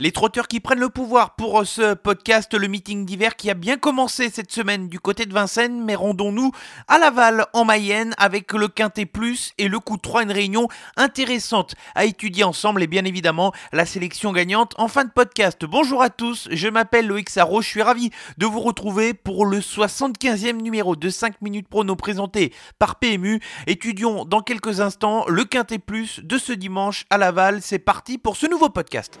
Les trotteurs qui prennent le pouvoir pour euh, ce podcast, le meeting d'hiver qui a bien commencé cette semaine du côté de Vincennes, mais rendons-nous à Laval en Mayenne avec le Quintet Plus et le coup de 3, une réunion intéressante à étudier ensemble et bien évidemment la sélection gagnante en fin de podcast. Bonjour à tous, je m'appelle Loïc Sarro, je suis ravi de vous retrouver pour le 75e numéro de 5 minutes prono présenté par PMU. Étudions dans quelques instants le Quintet Plus de ce dimanche à Laval. C'est parti pour ce nouveau podcast.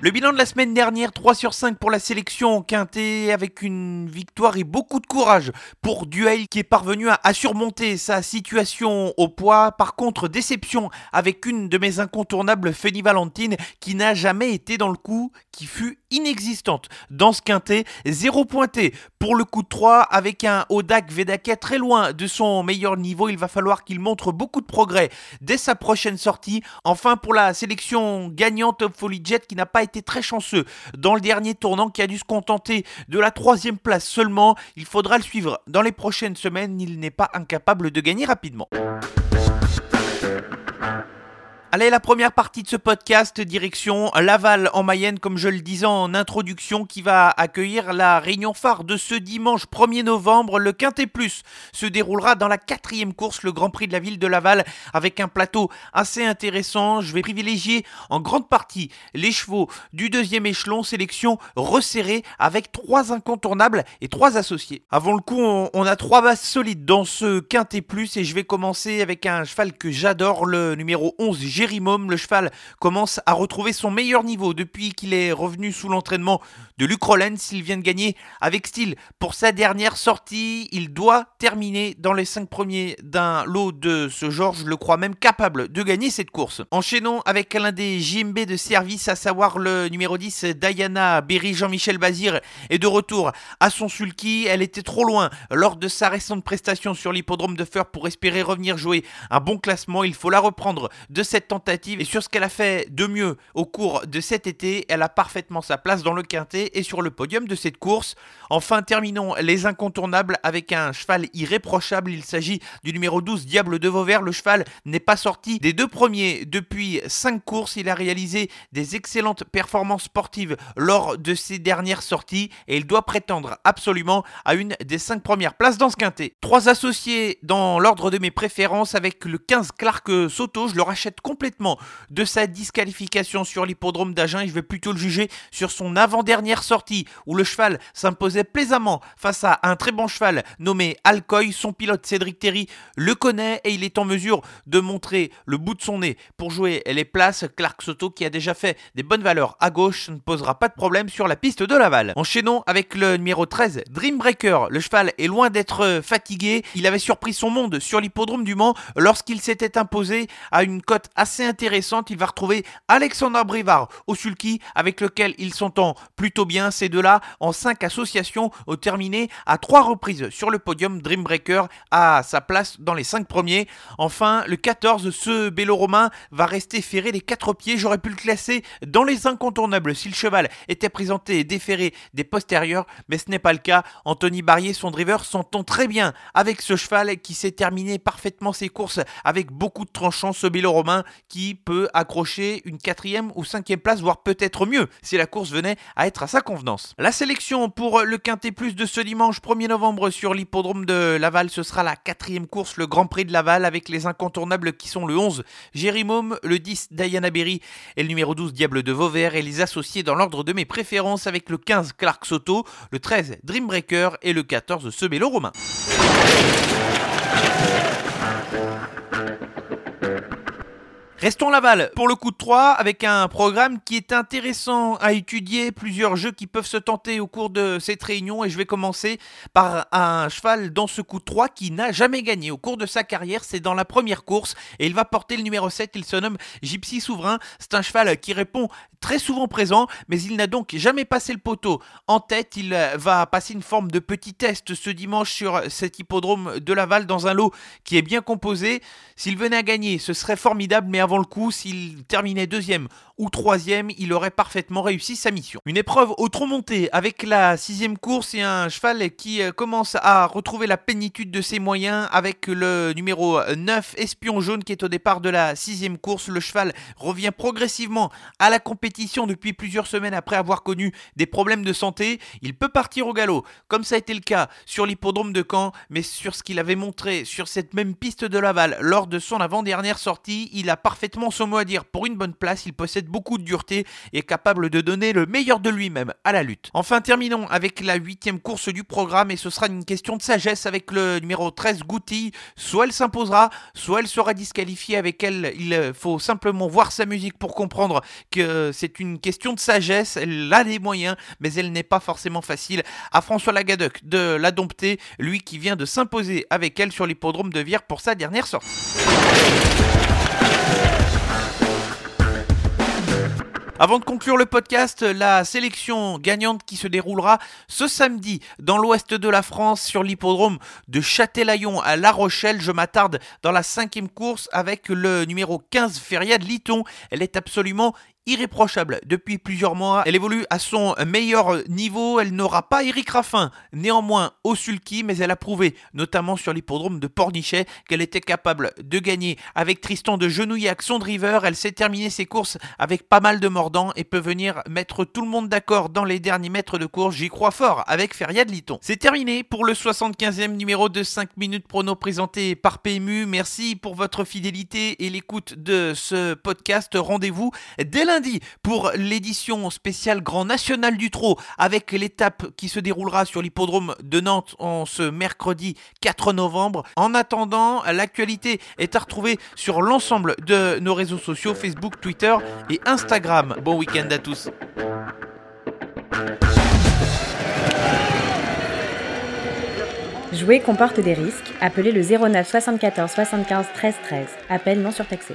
Le bilan de la semaine dernière, 3 sur 5 pour la sélection quintet avec une victoire et beaucoup de courage pour Duel qui est parvenu à, surmonter sa situation au poids. Par contre, déception avec une de mes incontournables, Fanny Valentine, qui n'a jamais été dans le coup, qui fut inexistante dans ce quintet. Zéro pointé pour le coup de 3 avec un Odak Vedake très loin de son meilleur niveau. Il va falloir qu'il montre beaucoup de progrès dès sa prochaine sortie. Enfin, pour la sélection gagnante Top Folly Jet qui n'a pas été très chanceux dans le dernier tournant, qui a dû se contenter de la troisième place seulement. Il faudra le suivre dans les prochaines semaines. Il n'est pas incapable de gagner rapidement. Allez, la première partie de ce podcast, direction Laval en Mayenne, comme je le disais en introduction, qui va accueillir la réunion phare de ce dimanche 1er novembre. Le Quintet Plus se déroulera dans la quatrième course, le Grand Prix de la ville de Laval, avec un plateau assez intéressant. Je vais privilégier en grande partie les chevaux du deuxième échelon, sélection resserrée avec trois incontournables et trois associés. Avant le coup, on, a trois bases solides dans ce Quintet Plus et je vais commencer avec un cheval que j'adore, le numéro 11, Jérimum, le cheval commence à retrouver son meilleur niveau depuis qu'il est revenu sous l'entraînement de Luc Rollens. Il vient de gagner avec style pour sa dernière sortie. Il doit terminer dans les 5 premiers d'un lot de ce genre. Je le crois même capable de gagner cette course. Enchaînons avec l'un des JMB de service, à savoir le numéro 10, Diana Berry. Jean-Michel Bazir est de retour à son sulky. Elle était trop loin lors de sa récente prestation sur l'hippodrome de Feur pour espérer revenir jouer un bon classement. Il faut la reprendre de cette tentative et sur ce qu'elle a fait de mieux au cours de cet été, elle a parfaitement sa place dans le quintet et sur le podium de cette course. Enfin, terminons les incontournables avec un cheval irréprochable. Il s'agit du numéro 12, Diable de Vauvert. Le cheval n'est pas sorti des deux premiers depuis cinq courses. Il a réalisé des excellentes performances sportives lors de ses dernières sorties et il doit prétendre absolument à une des cinq premières places dans ce quintet. Trois associés dans l'ordre de mes préférences avec le 15 Clark Soto. Je le rachète complètement complètement de sa disqualification sur l'hippodrome d'Agen et je vais plutôt le juger sur son avant-dernière sortie où le cheval s'imposait plaisamment face à un très bon cheval nommé Alcoy. Son pilote Cédric Terry le connaît et il est en mesure de montrer le bout de son nez pour jouer les places. Clark Soto qui a déjà fait des bonnes valeurs à gauche ne posera pas de problème sur la piste de Laval. Enchaînons avec le numéro 13, Dreambreaker. Le cheval est loin d'être fatigué. Il avait surpris son monde sur l'hippodrome du Mans lorsqu'il s'était imposé à une cote assez assez intéressante. Il va retrouver Alexandre Brivard au sulky avec lequel il s'entend plutôt bien. Ces deux-là, en cinq associations, ont terminé à trois reprises sur le podium. Dreambreaker a sa place dans les cinq premiers. Enfin, le 14, ce bélo romain va rester ferré les quatre pieds. J'aurais pu le classer dans les incontournables si le cheval était présenté et déféré des postérieurs, mais ce n'est pas le cas. Anthony Barrier, son driver, s'entend très bien avec ce cheval qui s'est terminé parfaitement ses courses avec beaucoup de tranchants. Ce bélo romain qui peut accrocher une quatrième ou cinquième place, voire peut-être mieux, si la course venait à être à sa convenance. La sélection pour le Quintet Plus de ce dimanche 1er novembre sur l'hippodrome de Laval, ce sera la quatrième course, le Grand Prix de Laval, avec les incontournables qui sont le 11, Jérimôme, le 10, Diana Berry et le numéro 12, Diable de Vauvert, et les associés dans l'ordre de mes préférences avec le 15, Clark Soto, le 13, Dreambreaker et le 14, Sebello Romain. Restons Laval pour le coup de 3 avec un programme qui est intéressant à étudier, plusieurs jeux qui peuvent se tenter au cours de cette réunion et je vais commencer par un cheval dans ce coup de 3 qui n'a jamais gagné au cours de sa carrière, c'est dans la première course et il va porter le numéro 7, il se nomme Gypsy Souverain, c'est un cheval qui répond très souvent présent mais il n'a donc jamais passé le poteau. En tête, il va passer une forme de petit test ce dimanche sur cet hippodrome de Laval dans un lot qui est bien composé. S'il venait à gagner, ce serait formidable mais avant le coup, s'il terminait deuxième ou troisième, il aurait parfaitement réussi sa mission. Une épreuve au tronc monté avec la sixième course et un cheval qui euh, commence à retrouver la plénitude de ses moyens avec le numéro 9, Espion jaune, qui est au départ de la sixième course. Le cheval revient progressivement à la compétition depuis plusieurs semaines après avoir connu des problèmes de santé. Il peut partir au galop, comme ça a été le cas sur l'hippodrome de Caen, mais sur ce qu'il avait montré sur cette même piste de Laval lors de son avant-dernière sortie, il a parfaitement son mot à dire. Pour une bonne place, il possède beaucoup de dureté et est capable de donner le meilleur de lui-même à la lutte. Enfin, terminons avec la huitième course du programme et ce sera une question de sagesse avec le numéro 13 Goutille. Soit elle s'imposera, soit elle sera disqualifiée avec elle. Il faut simplement voir sa musique pour comprendre que c'est une question de sagesse. Elle a des moyens, mais elle n'est pas forcément facile. À François Lagadec de la dompter, lui qui vient de s'imposer avec elle sur l'hippodrome de Vire pour sa dernière sortie. Avant de conclure le podcast, la sélection gagnante qui se déroulera ce samedi dans l'ouest de la France sur l'hippodrome de Châtelaillon à La Rochelle. Je m'attarde dans la cinquième course avec le numéro 15 Feria de Liton. Elle est absolument irréprochable depuis plusieurs mois. Elle évolue à son meilleur niveau. Elle n'aura pas Eric Raffin, néanmoins au sulky, mais elle a prouvé, notamment sur l'hippodrome de Pornichet, qu'elle était capable de gagner avec Tristan de Genouillac, son driver. Elle sait terminer ses courses avec pas mal de mordants et peut venir mettre tout le monde d'accord dans les derniers mètres de course. J'y crois fort avec Feria de Liton. C'est terminé pour le 75e numéro de 5 minutes prono présenté par PMU. Merci pour votre fidélité et l'écoute de ce podcast. Rendez-vous dès pour l'édition spéciale Grand National du Trot avec l'étape qui se déroulera sur l'hippodrome de Nantes en ce mercredi 4 novembre. En attendant, l'actualité est à retrouver sur l'ensemble de nos réseaux sociaux Facebook, Twitter et Instagram. Bon week-end à tous. Jouer comporte des risques. Appelez le 09 74 75 13 13. Appel non surtaxé.